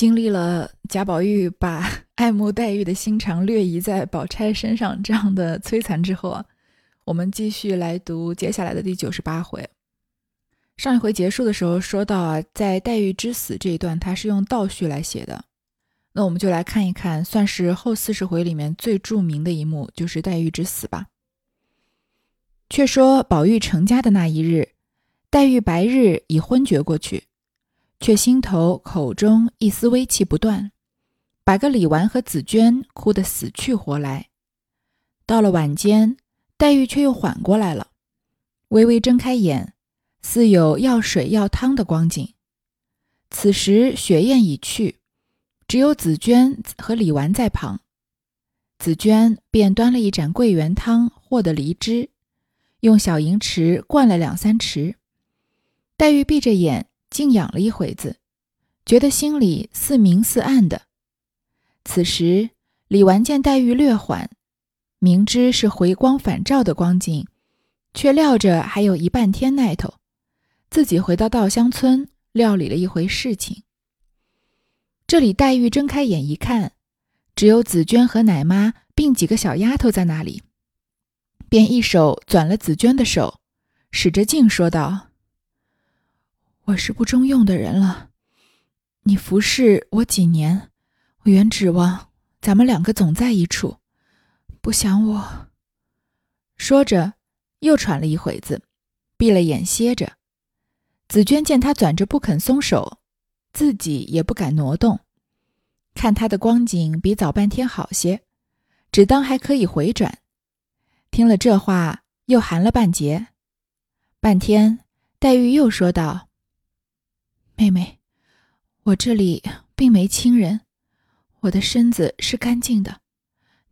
经历了贾宝玉把 爱慕黛玉的心肠略移在宝钗身上这样的摧残之后啊，我们继续来读接下来的第九十八回。上一回结束的时候说到啊，在黛玉之死这一段，他是用倒叙来写的。那我们就来看一看，算是后四十回里面最著名的一幕，就是黛玉之死吧。却说宝玉成家的那一日，黛玉白日已昏厥过去。却心头口中一丝微气不断，把个李纨和紫娟哭得死去活来。到了晚间，黛玉却又缓过来了，微微睁开眼，似有要水要汤的光景。此时雪雁已去，只有紫娟和李纨在旁。紫娟便端了一盏桂圆汤和的梨汁，用小银匙灌了两三匙。黛玉闭着眼。静养了一会子，觉得心里似明似暗的。此时李纨见黛玉略缓，明知是回光返照的光景，却料着还有一半天耐头，自己回到稻香村料理了一回事情。这里黛玉睁开眼一看，只有紫娟和奶妈并几个小丫头在那里，便一手攥了紫娟的手，使着劲说道。我是不中用的人了，你服侍我几年，我原指望咱们两个总在一处，不想我。说着，又喘了一会子，闭了眼歇着。紫娟见他攥着不肯松手，自己也不敢挪动，看他的光景比早半天好些，只当还可以回转。听了这话，又寒了半截。半天，黛玉又说道。妹妹，我这里并没亲人，我的身子是干净的，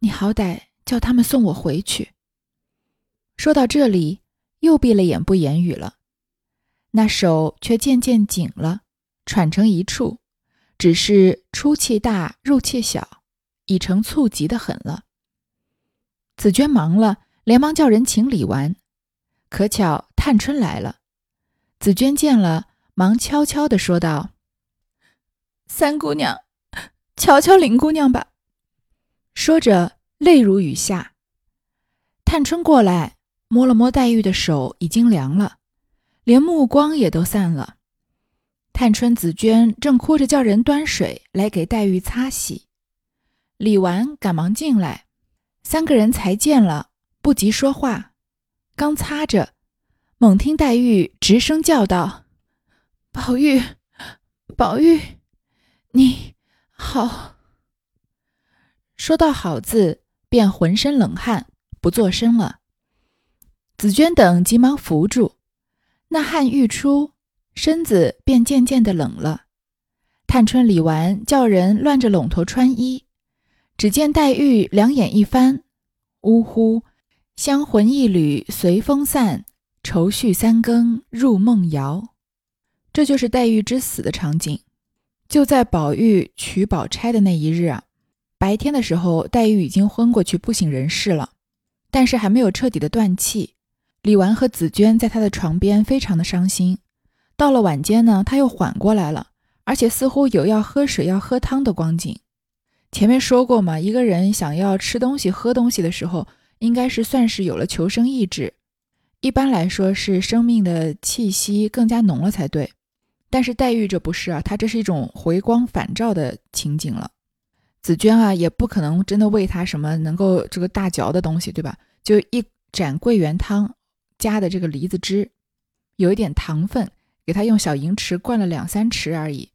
你好歹叫他们送我回去。说到这里，又闭了眼不言语了，那手却渐渐紧了，喘成一处，只是出气大，入气小，已成促急的很了。紫娟忙了，连忙叫人请李纨，可巧探春来了，紫娟见了。忙悄悄地说道：“三姑娘，瞧瞧林姑娘吧。”说着，泪如雨下。探春过来摸了摸黛玉的手，已经凉了，连目光也都散了。探春、紫娟正哭着叫人端水来给黛玉擦洗，李纨赶忙进来，三个人才见了，不及说话，刚擦着，猛听黛玉直声叫道。宝玉，宝玉，你好。说到“好”字，便浑身冷汗，不作声了。紫娟等急忙扶住，那汗欲出，身子便渐渐的冷了。探春、理完，叫人乱着笼头穿衣。只见黛玉两眼一翻，呜呼，香魂一缕随风散，愁绪三更入梦遥。这就是黛玉之死的场景，就在宝玉娶宝钗的那一日啊。白天的时候，黛玉已经昏过去，不省人事了，但是还没有彻底的断气。李纨和紫娟在她的床边，非常的伤心。到了晚间呢，她又缓过来了，而且似乎有要喝水、要喝汤的光景。前面说过嘛，一个人想要吃东西、喝东西的时候，应该是算是有了求生意志，一般来说是生命的气息更加浓了才对。但是黛玉这不是啊，她这是一种回光返照的情景了。紫娟啊，也不可能真的喂她什么能够这个大嚼的东西，对吧？就一盏桂圆汤，加的这个梨子汁，有一点糖分，给她用小银匙灌了两三匙而已。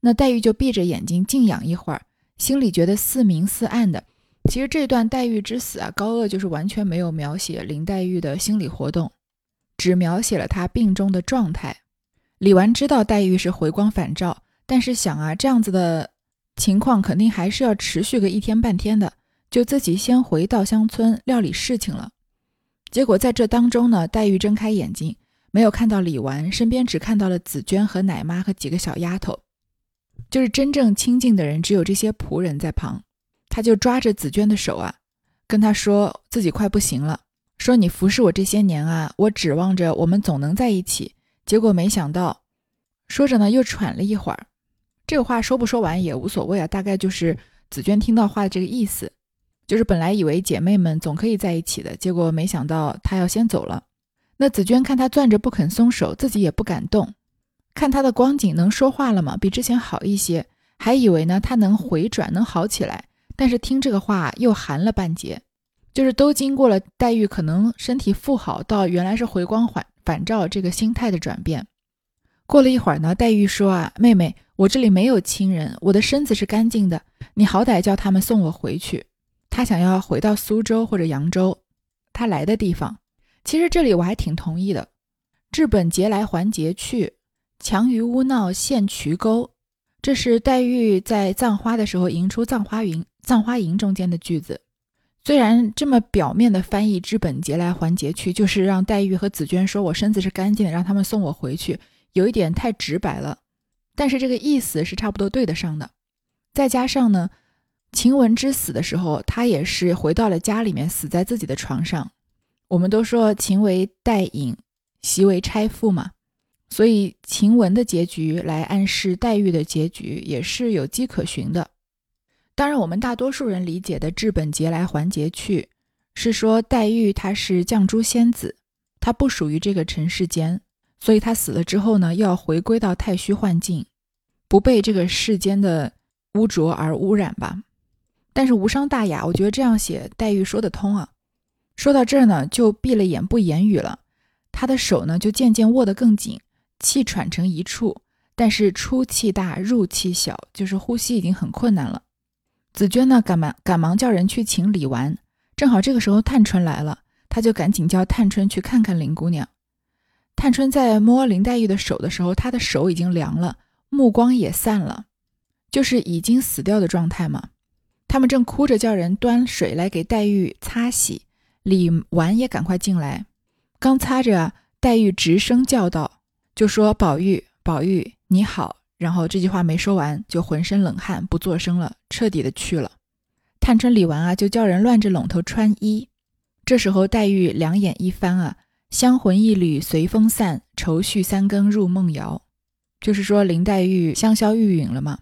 那黛玉就闭着眼睛静养一会儿，心里觉得似明似暗的。其实这段黛玉之死啊，高鹗就是完全没有描写林黛玉的心理活动，只描写了她病中的状态。李纨知道黛玉是回光返照，但是想啊，这样子的情况肯定还是要持续个一天半天的，就自己先回稻香村料理事情了。结果在这当中呢，黛玉睁开眼睛，没有看到李纨，身边只看到了紫娟和奶妈和几个小丫头，就是真正亲近的人只有这些仆人在旁。他就抓着紫娟的手啊，跟她说自己快不行了，说你服侍我这些年啊，我指望着我们总能在一起。结果没想到，说着呢，又喘了一会儿。这个话说不说完也无所谓啊，大概就是紫娟听到话的这个意思，就是本来以为姐妹们总可以在一起的，结果没想到她要先走了。那紫娟看他攥着不肯松手，自己也不敢动，看他的光景能说话了吗？比之前好一些，还以为呢他能回转能好起来，但是听这个话又寒了半截，就是都经过了黛玉可能身体复好到原来是回光返返照这个心态的转变。过了一会儿呢，黛玉说啊，妹妹，我这里没有亲人，我的身子是干净的，你好歹叫他们送我回去。她想要回到苏州或者扬州，她来的地方。其实这里我还挺同意的，“治本节来还节去，强于污闹陷渠沟”，这是黛玉在葬花的时候吟出《葬花吟》《葬花吟》中间的句子。虽然这么表面的翻译“之本节来还节去”，就是让黛玉和紫娟说我身子是干净的，让他们送我回去，有一点太直白了。但是这个意思是差不多对得上的。再加上呢，晴雯之死的时候，她也是回到了家里面，死在自己的床上。我们都说秦为代隐，袭为钗妇嘛，所以晴雯的结局来暗示黛玉的结局也是有迹可循的。当然，我们大多数人理解的“治本节来还节去”，是说黛玉她是绛珠仙子，她不属于这个尘世间，所以她死了之后呢，要回归到太虚幻境，不被这个世间的污浊而污染吧。但是无伤大雅，我觉得这样写黛玉说得通啊。说到这儿呢，就闭了眼不言语了。她的手呢，就渐渐握得更紧，气喘成一处，但是出气大，入气小，就是呼吸已经很困难了。紫娟呢，赶忙赶忙叫人去请李纨。正好这个时候探春来了，她就赶紧叫探春去看看林姑娘。探春在摸林黛玉的手的时候，她的手已经凉了，目光也散了，就是已经死掉的状态嘛。他们正哭着叫人端水来给黛玉擦洗。李纨也赶快进来，刚擦着，黛玉直声叫道：“就说宝玉，宝玉你好。”然后这句话没说完，就浑身冷汗，不作声了，彻底的去了。探春、李纨啊，就叫人乱着笼头穿衣。这时候，黛玉两眼一翻啊，香魂一缕随风散，愁绪三更入梦遥。就是说林黛玉香消玉殒了嘛。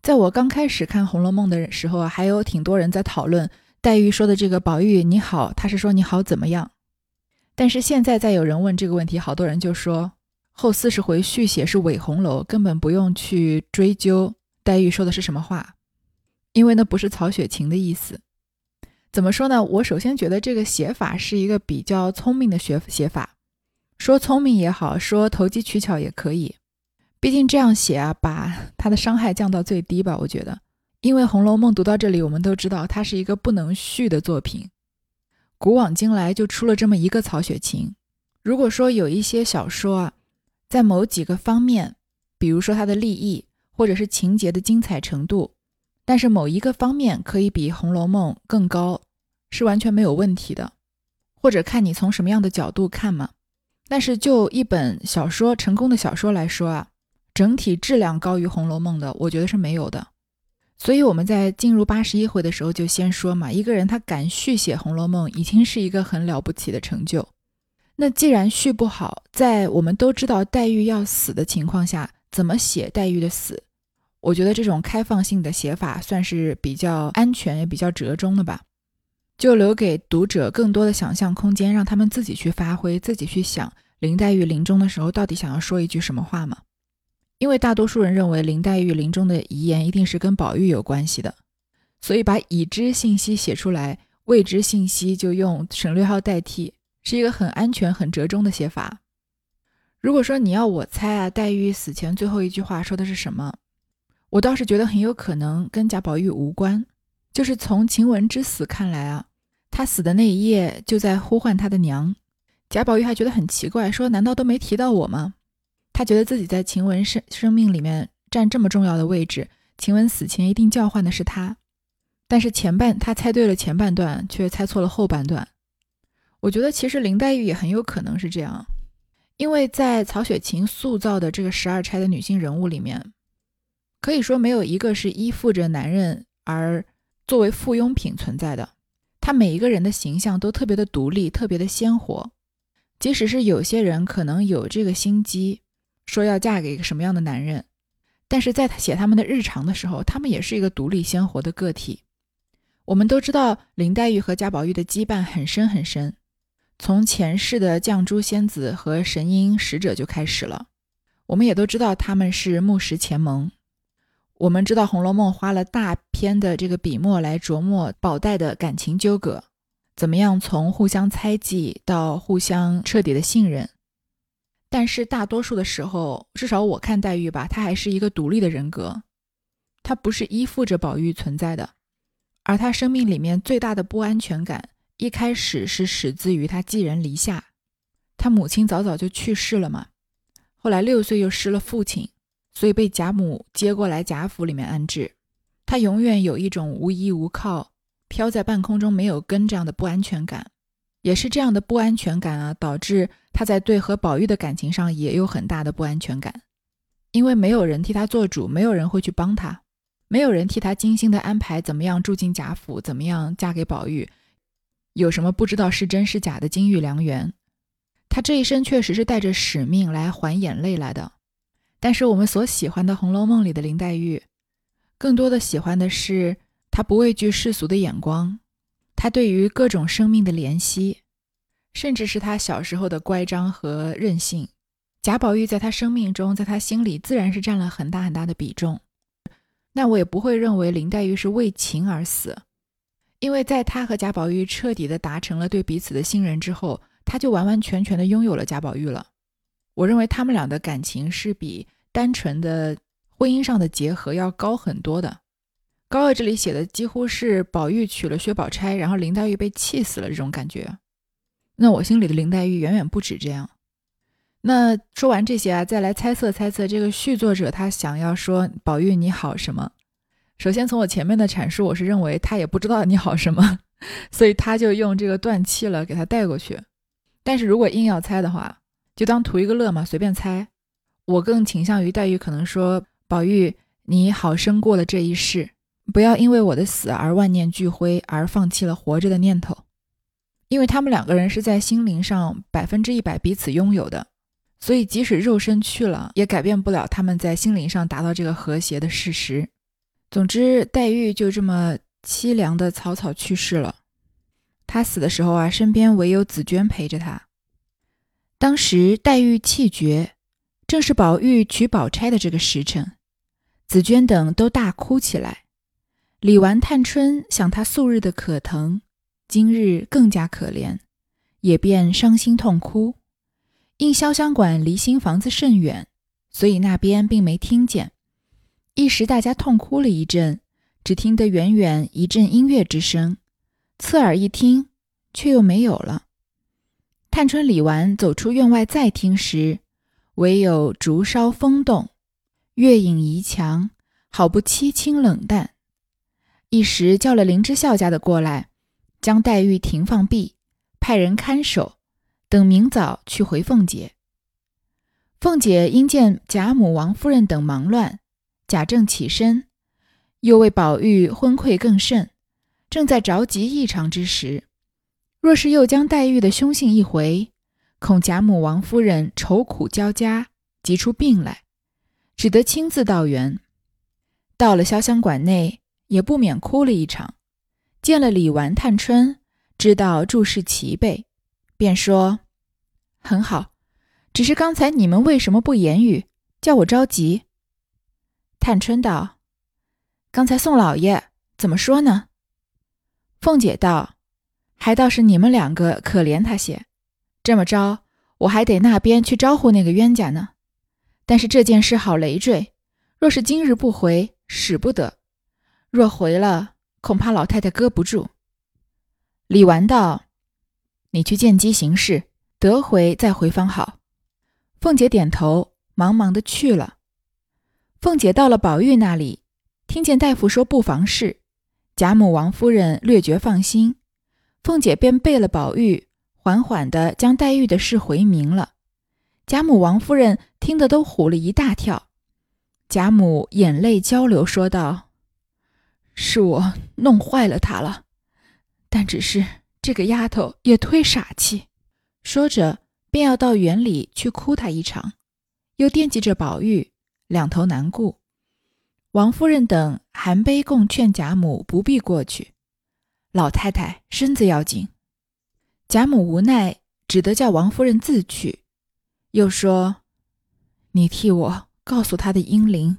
在我刚开始看《红楼梦》的时候啊，还有挺多人在讨论。黛玉说的这个“宝玉你好”，他是说你好怎么样？但是现在再有人问这个问题，好多人就说后四十回续写是伪红楼，根本不用去追究黛玉说的是什么话，因为那不是曹雪芹的意思。怎么说呢？我首先觉得这个写法是一个比较聪明的学写法，说聪明也好，说投机取巧也可以，毕竟这样写啊，把 他的伤害降到最低吧，我觉得。因为《红楼梦》读到这里，我们都知道它是一个不能续的作品。古往今来就出了这么一个曹雪芹。如果说有一些小说啊，在某几个方面，比如说它的立意或者是情节的精彩程度，但是某一个方面可以比《红楼梦》更高，是完全没有问题的。或者看你从什么样的角度看嘛。但是就一本小说成功的小说来说啊，整体质量高于《红楼梦》的，我觉得是没有的。所以我们在进入八十一回的时候就先说嘛，一个人他敢续写《红楼梦》，已经是一个很了不起的成就。那既然续不好，在我们都知道黛玉要死的情况下，怎么写黛玉的死？我觉得这种开放性的写法算是比较安全也比较折中的吧，就留给读者更多的想象空间，让他们自己去发挥，自己去想林黛玉临终的时候到底想要说一句什么话嘛。因为大多数人认为林黛玉临终的遗言一定是跟宝玉有关系的，所以把已知信息写出来，未知信息就用省略号代替，是一个很安全、很折中的写法。如果说你要我猜啊，黛玉死前最后一句话说的是什么？我倒是觉得很有可能跟贾宝玉无关。就是从晴雯之死看来啊，他死的那一夜就在呼唤他的娘，贾宝玉还觉得很奇怪，说难道都没提到我吗？他觉得自己在晴雯生生命里面占这么重要的位置，晴雯死前一定叫唤的是他。但是前半他猜对了前半段，却猜错了后半段。我觉得其实林黛玉也很有可能是这样，因为在曹雪芹塑造的这个十二钗的女性人物里面，可以说没有一个是依附着男人而作为附庸品存在的。她每一个人的形象都特别的独立，特别的鲜活。即使是有些人可能有这个心机。说要嫁给一个什么样的男人，但是在写他们的日常的时候，他们也是一个独立鲜活的个体。我们都知道林黛玉和贾宝玉的羁绊很深很深，从前世的绛珠仙子和神瑛使者就开始了。我们也都知道他们是木石前盟。我们知道《红楼梦》花了大篇的这个笔墨来琢磨宝黛的感情纠葛，怎么样从互相猜忌到互相彻底的信任。但是大多数的时候，至少我看黛玉吧，她还是一个独立的人格，她不是依附着宝玉存在的。而她生命里面最大的不安全感，一开始是始自于他寄人篱下，他母亲早早就去世了嘛，后来六岁又失了父亲。所以被贾母接过来贾府里面安置，他永远有一种无依无靠、飘在半空中没有根这样的不安全感，也是这样的不安全感啊，导致他在对和宝玉的感情上也有很大的不安全感，因为没有人替他做主，没有人会去帮他，没有人替他精心的安排怎么样住进贾府，怎么样嫁给宝玉，有什么不知道是真是假的金玉良缘，他这一生确实是带着使命来还眼泪来的。但是我们所喜欢的《红楼梦》里的林黛玉，更多的喜欢的是她不畏惧世俗的眼光，她对于各种生命的怜惜，甚至是她小时候的乖张和任性。贾宝玉在她生命中，在她心里自然是占了很大很大的比重。那我也不会认为林黛玉是为情而死，因为在他和贾宝玉彻底的达成了对彼此的信任之后，他就完完全全的拥有了贾宝玉了。我认为他们俩的感情是比单纯的婚姻上的结合要高很多的。高二这里写的几乎是宝玉娶了薛宝钗，然后林黛玉被气死了这种感觉。那我心里的林黛玉远远不止这样。那说完这些啊，再来猜测猜测这个续作者他想要说宝玉你好什么？首先从我前面的阐述，我是认为他也不知道你好什么，所以他就用这个断气了给他带过去。但是如果硬要猜的话，就当图一个乐嘛，随便猜。我更倾向于黛玉可能说：“宝玉，你好生过了这一世，不要因为我的死而万念俱灰，而放弃了活着的念头。”因为他们两个人是在心灵上百分之一百彼此拥有的，所以即使肉身去了，也改变不了他们在心灵上达到这个和谐的事实。总之，黛玉就这么凄凉的草草去世了。她死的时候啊，身边唯有紫娟陪着她。当时黛玉气绝，正是宝玉娶宝钗的这个时辰，紫娟等都大哭起来。李纨、探春想她素日的可疼，今日更加可怜，也便伤心痛哭。因潇湘馆离新房子甚远，所以那边并没听见。一时大家痛哭了一阵，只听得远远一阵音乐之声，侧耳一听，却又没有了。探春、李纨走出院外再听时，唯有竹梢风动，月影移墙，好不凄清冷淡。一时叫了林之孝家的过来，将黛玉停放毕，派人看守，等明早去回凤姐。凤姐因见贾母、王夫人等忙乱，贾政起身，又为宝玉昏聩更甚，正在着急异常之时。若是又将黛玉的凶信一回，恐贾母、王夫人愁苦交加，急出病来，只得亲自到园。到了潇湘馆内，也不免哭了一场。见了李纨、探春，知道诸事齐备，便说：“很好，只是刚才你们为什么不言语，叫我着急？”探春道：“刚才宋老爷怎么说呢？”凤姐道。还倒是你们两个可怜他些，这么着，我还得那边去招呼那个冤家呢。但是这件事好累赘，若是今日不回，使不得；若回了，恐怕老太太搁不住。李纨道：“你去见机行事，得回再回方好。”凤姐点头，忙忙的去了。凤姐到了宝玉那里，听见大夫说不妨事，贾母、王夫人略觉放心。凤姐便备了宝玉，缓缓地将黛玉的事回明了。贾母、王夫人听得都唬了一大跳。贾母眼泪交流，说道：“是我弄坏了她了，但只是这个丫头也忒傻气。”说着，便要到园里去哭她一场，又惦记着宝玉，两头难顾，王夫人等含悲共劝贾母不必过去，老太太身子要紧。贾母无奈，只得叫王夫人自去，又说：“你替我告诉他的英灵，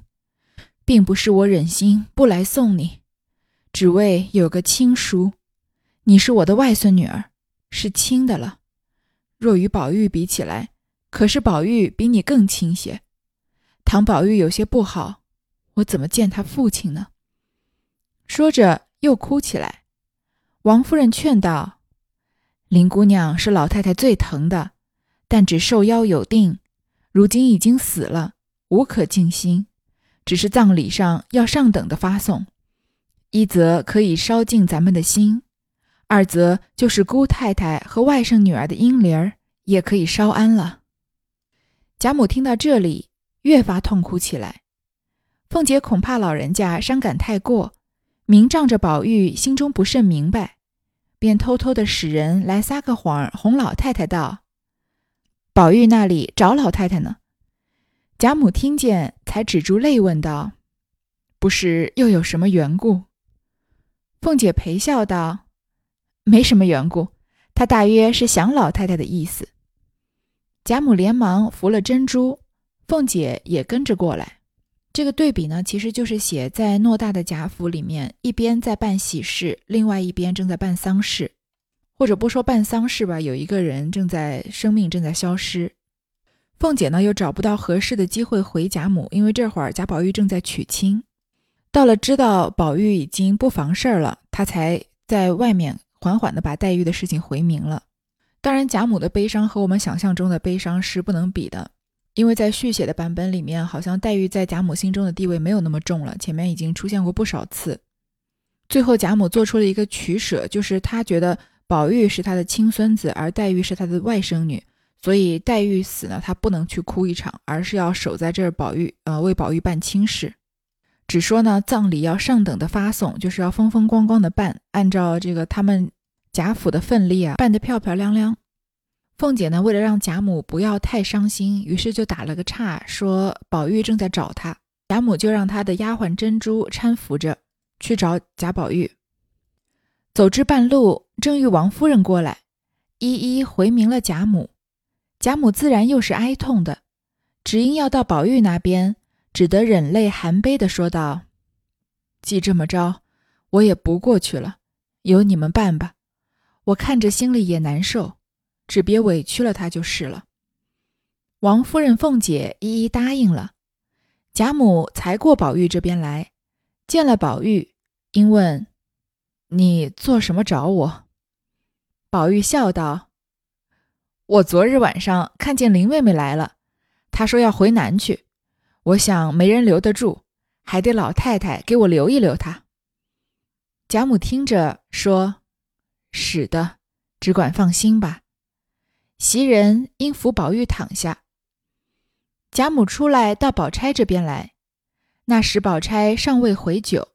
并不是我忍心不来送你，只为有个亲叔。你是我的外孙女儿，是亲的了。若与宝玉比起来，可是宝玉比你更亲些。唐宝玉有些不好。”我怎么见他父亲呢？说着又哭起来。王夫人劝道：“林姑娘是老太太最疼的，但只受邀有定，如今已经死了，无可尽心。只是葬礼上要上等的发送，一则可以烧尽咱们的心，二则就是姑太太和外甥女儿的阴灵儿也可以烧安了。”贾母听到这里，越发痛哭起来。凤姐恐怕老人家伤感太过，明仗着宝玉心中不甚明白，便偷偷的使人来撒个谎哄老太太道：“宝玉那里找老太太呢？”贾母听见，才止住泪问道：“不是又有什么缘故？”凤姐陪笑道：“没什么缘故，他大约是想老太太的意思。”贾母连忙扶了珍珠，凤姐也跟着过来。这个对比呢，其实就是写在偌大的贾府里面，一边在办喜事，另外一边正在办丧事，或者不说办丧事吧，有一个人正在生命正在消失。凤姐呢又找不到合适的机会回贾母，因为这会儿贾宝玉正在娶亲。到了知道宝玉已经不妨事儿了，她才在外面缓缓的把黛玉的事情回明了。当然，贾母的悲伤和我们想象中的悲伤是不能比的。因为在续写的版本里面，好像黛玉在贾母心中的地位没有那么重了。前面已经出现过不少次，最后贾母做出了一个取舍，就是她觉得宝玉是她的亲孙子，而黛玉是她的外甥女，所以黛玉死呢，她不能去哭一场，而是要守在这儿，宝玉呃为宝玉办亲事，只说呢葬礼要上等的发送，就是要风风光光的办，按照这个他们贾府的份例啊，办得漂漂亮亮。凤姐呢，为了让贾母不要太伤心，于是就打了个岔，说宝玉正在找她。贾母就让她的丫鬟珍珠搀扶着去找贾宝玉。走至半路，正遇王夫人过来，一一回明了贾母。贾母自然又是哀痛的，只因要到宝玉那边，只得忍泪含悲的说道：“既这么着，我也不过去了，由你们办吧。我看着心里也难受。”只别委屈了他就是了。王夫人、凤姐一一答应了。贾母才过宝玉这边来，见了宝玉，因问：“你做什么找我？”宝玉笑道：“我昨日晚上看见林妹妹来了，她说要回南去，我想没人留得住，还得老太太给我留一留她。”贾母听着说：“使的，只管放心吧。”袭人应扶宝玉躺下。贾母出来到宝钗这边来，那时宝钗尚未回酒，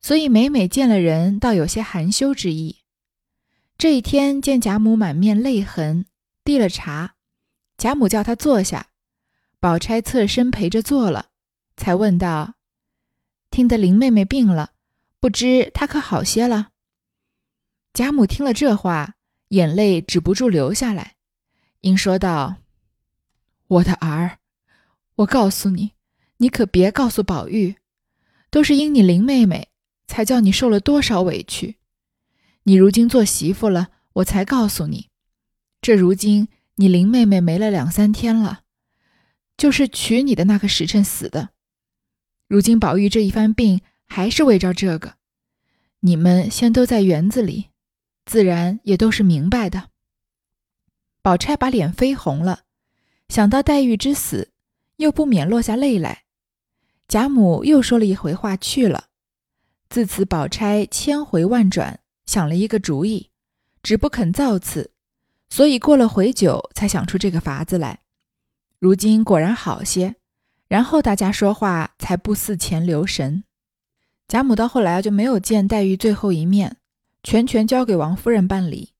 所以每每见了人，倒有些含羞之意。这一天见贾母满面泪痕，递了茶，贾母叫她坐下，宝钗侧身陪着坐了，才问道：“听得林妹妹病了，不知她可好些了？”贾母听了这话，眼泪止不住流下来。应说道：“我的儿，我告诉你，你可别告诉宝玉，都是因你林妹妹，才叫你受了多少委屈。你如今做媳妇了，我才告诉你，这如今你林妹妹没了两三天了，就是娶你的那个时辰死的。如今宝玉这一番病，还是为着这个。你们先都在园子里，自然也都是明白的。”宝钗把脸绯红了，想到黛玉之死，又不免落下泪来。贾母又说了一回话去了。自此，宝钗千回万转，想了一个主意，只不肯造次，所以过了回酒，才想出这个法子来。如今果然好些，然后大家说话才不似前留神。贾母到后来就没有见黛玉最后一面，全权交给王夫人办理。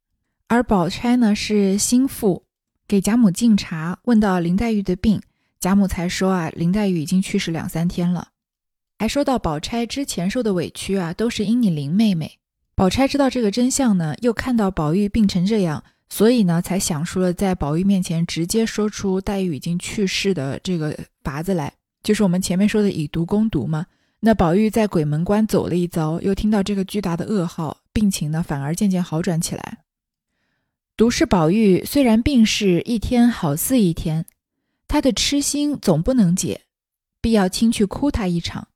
而宝钗呢是心腹，给贾母敬茶，问到林黛玉的病，贾母才说啊，林黛玉已经去世两三天了。还说到宝钗之前受的委屈啊，都是因你林妹妹。宝钗知道这个真相呢，又看到宝玉病成这样，所以呢，才想出了在宝玉面前直接说出黛玉已经去世的这个法子来，就是我们前面说的以毒攻毒嘛。那宝玉在鬼门关走了一遭，又听到这个巨大的噩耗，病情呢反而渐渐好转起来。独是宝玉虽然病逝一天好似一天，他的痴心总不能解，必要亲去哭他一场。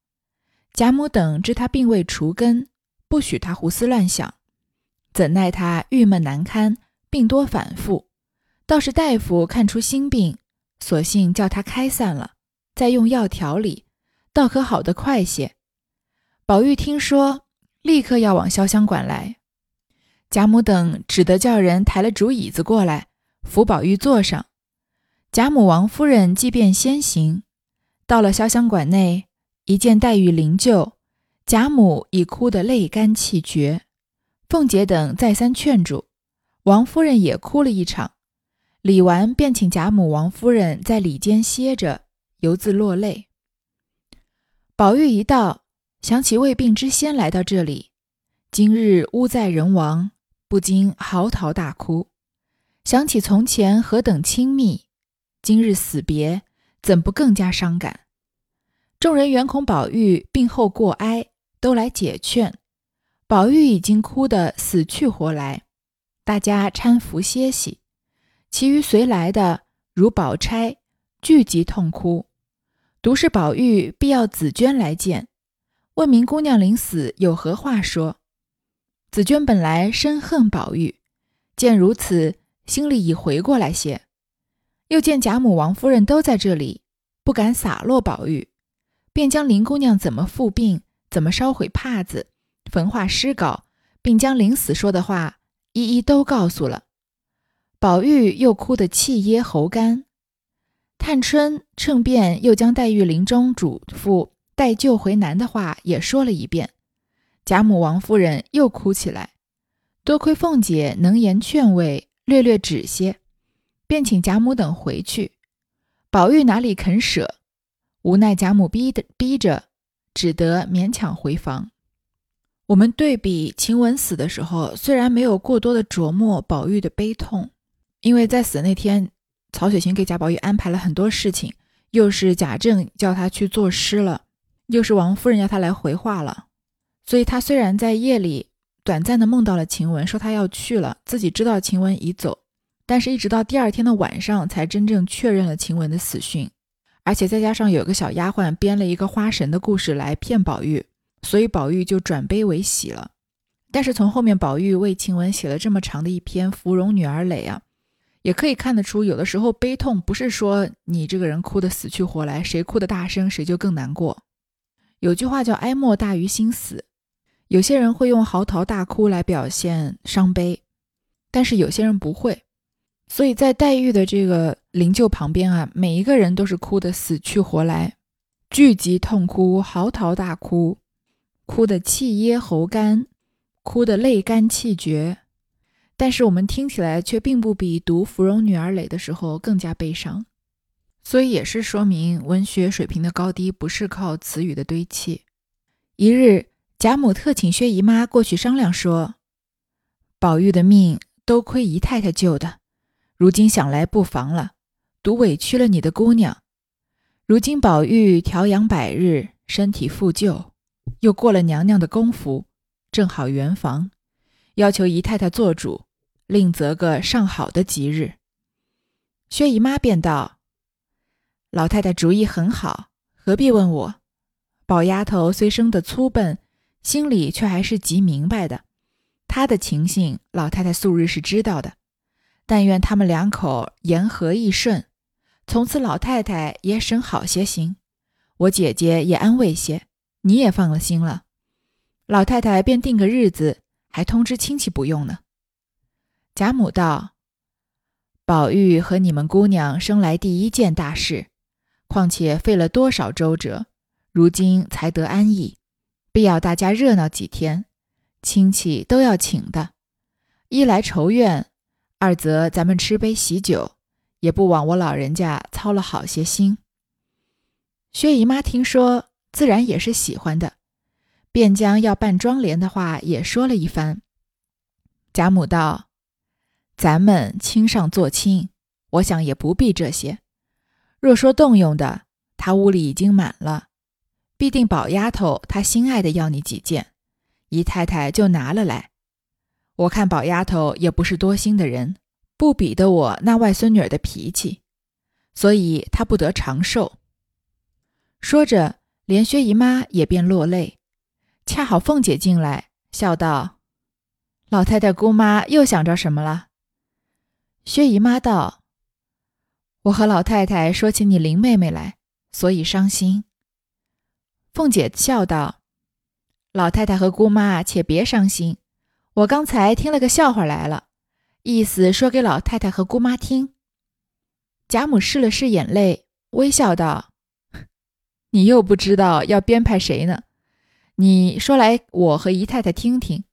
贾母等知他病未除根，不许他胡思乱想，怎奈他郁闷难堪，病多反复，倒是大夫看出心病，索性叫他开散了，再用药调理，倒可好得快些。宝玉听说，立刻要往潇湘馆来。贾母等只得叫人抬了竹椅子过来，扶宝玉坐上。贾母、王夫人即便先行，到了潇湘馆内，一见黛玉灵柩，贾母已哭得泪干气绝，凤姐等再三劝住，王夫人也哭了一场。李纨，便请贾母、王夫人在里间歇着，犹自落泪。宝玉一到，想起未病之先来到这里，今日屋在人亡。不禁嚎啕大哭，想起从前何等亲密，今日死别，怎不更加伤感？众人原恐宝玉病后过哀，都来解劝。宝玉已经哭得死去活来，大家搀扶歇息。其余随来的，如宝钗，聚集痛哭。独是宝玉必要紫娟来见，问明姑娘临死有何话说。紫娟本来深恨宝玉，见如此，心里已回过来些。又见贾母、王夫人都在这里，不敢洒落宝玉，便将林姑娘怎么复病、怎么烧毁帕子、焚化尸稿，并将临死说的话一一都告诉了。宝玉又哭得气噎喉干。探春趁便又将黛玉临终嘱咐待救回南的话也说了一遍。贾母、王夫人又哭起来，多亏凤姐能言劝慰，略略止些，便请贾母等回去。宝玉哪里肯舍，无奈贾母逼的逼着，只得勉强回房。我们对比晴雯死的时候，虽然没有过多的琢磨宝玉的悲痛，因为在死那天，曹雪芹给贾宝玉安排了很多事情，又是贾政叫他去作诗了，又是王夫人要他来回话了。所以他虽然在夜里短暂的梦到了晴雯，说他要去了，自己知道晴雯已走，但是一直到第二天的晚上才真正确认了晴雯的死讯，而且再加上有个小丫鬟编了一个花神的故事来骗宝玉，所以宝玉就转悲为喜了。但是从后面宝玉为晴雯写了这么长的一篇《芙蓉女儿诔》啊，也可以看得出，有的时候悲痛不是说你这个人哭得死去活来，谁哭得大声谁就更难过。有句话叫“哀莫大于心死”。有些人会用嚎啕大哭来表现伤悲，但是有些人不会。所以在黛玉的这个灵柩旁边啊，每一个人都是哭得死去活来，聚集痛哭，嚎啕大哭，哭得气噎喉干，哭得泪干气绝。但是我们听起来却并不比读《芙蓉女儿诔》的时候更加悲伤。所以也是说明文学水平的高低不是靠词语的堆砌。一日。贾母特请薛姨妈过去商量，说：“宝玉的命都亏姨太太救的，如今想来不妨了，独委屈了你的姑娘。如今宝玉调养百日，身体复旧，又过了娘娘的功夫，正好圆房，要求姨太太做主，另择个上好的吉日。”薛姨妈便道：“老太太主意很好，何必问我？宝丫头虽生得粗笨。”心里却还是极明白的，他的情形，老太太素日是知道的。但愿他们两口言和意顺，从此老太太也省好些心，我姐姐也安慰些，你也放了心了。老太太便定个日子，还通知亲戚不用呢。贾母道：“宝玉和你们姑娘生来第一件大事，况且费了多少周折，如今才得安逸。”必要大家热闹几天，亲戚都要请的。一来仇怨，二则咱们吃杯喜酒，也不枉我老人家操了好些心。薛姨妈听说，自然也是喜欢的，便将要办庄联的话也说了一番。贾母道：“咱们亲上做亲，我想也不必这些。若说动用的，他屋里已经满了，必定宝丫头她心爱的要你几件，姨太太就拿了来。我看宝丫头也不是多心的人，不比得我那外孙女儿的脾气，所以她不得长寿。”说着，连薛姨妈也便落泪。恰好凤姐进来，笑道。老太太、姑妈又想着什么了？薛姨妈道：“我和老太太说起你林妹妹来，所以伤心。”凤姐笑道：“老太太和姑妈且别伤心，我刚才听了个笑话来了，意思说给老太太和姑妈听。”贾母拭了拭眼泪，微笑道：“你又不知道要编排谁呢？你说来，我和姨太太听听。”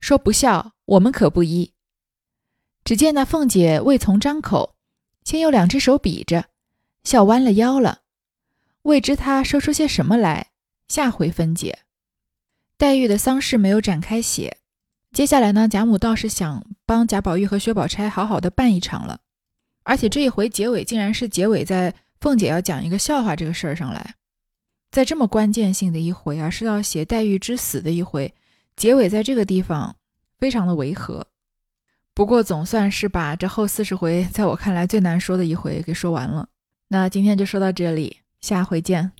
说不笑，我们可不依。只见那凤姐未从张口，先用两只手比着，笑弯了腰了。未知她说出些什么来，下回分解。黛玉的丧事没有展开写，接下来呢，贾母倒是想帮贾宝玉和薛宝钗好好的办一场了，而且这一回结尾竟然是结尾在凤姐要讲一个笑话这个事儿上来，在这么关键性的一回啊，是要写黛玉之死的一回。结尾在这个地方非常的违和，不过总算是把这后四十回在我看来最难说的一回给说完了。那今天就说到这里，下回见。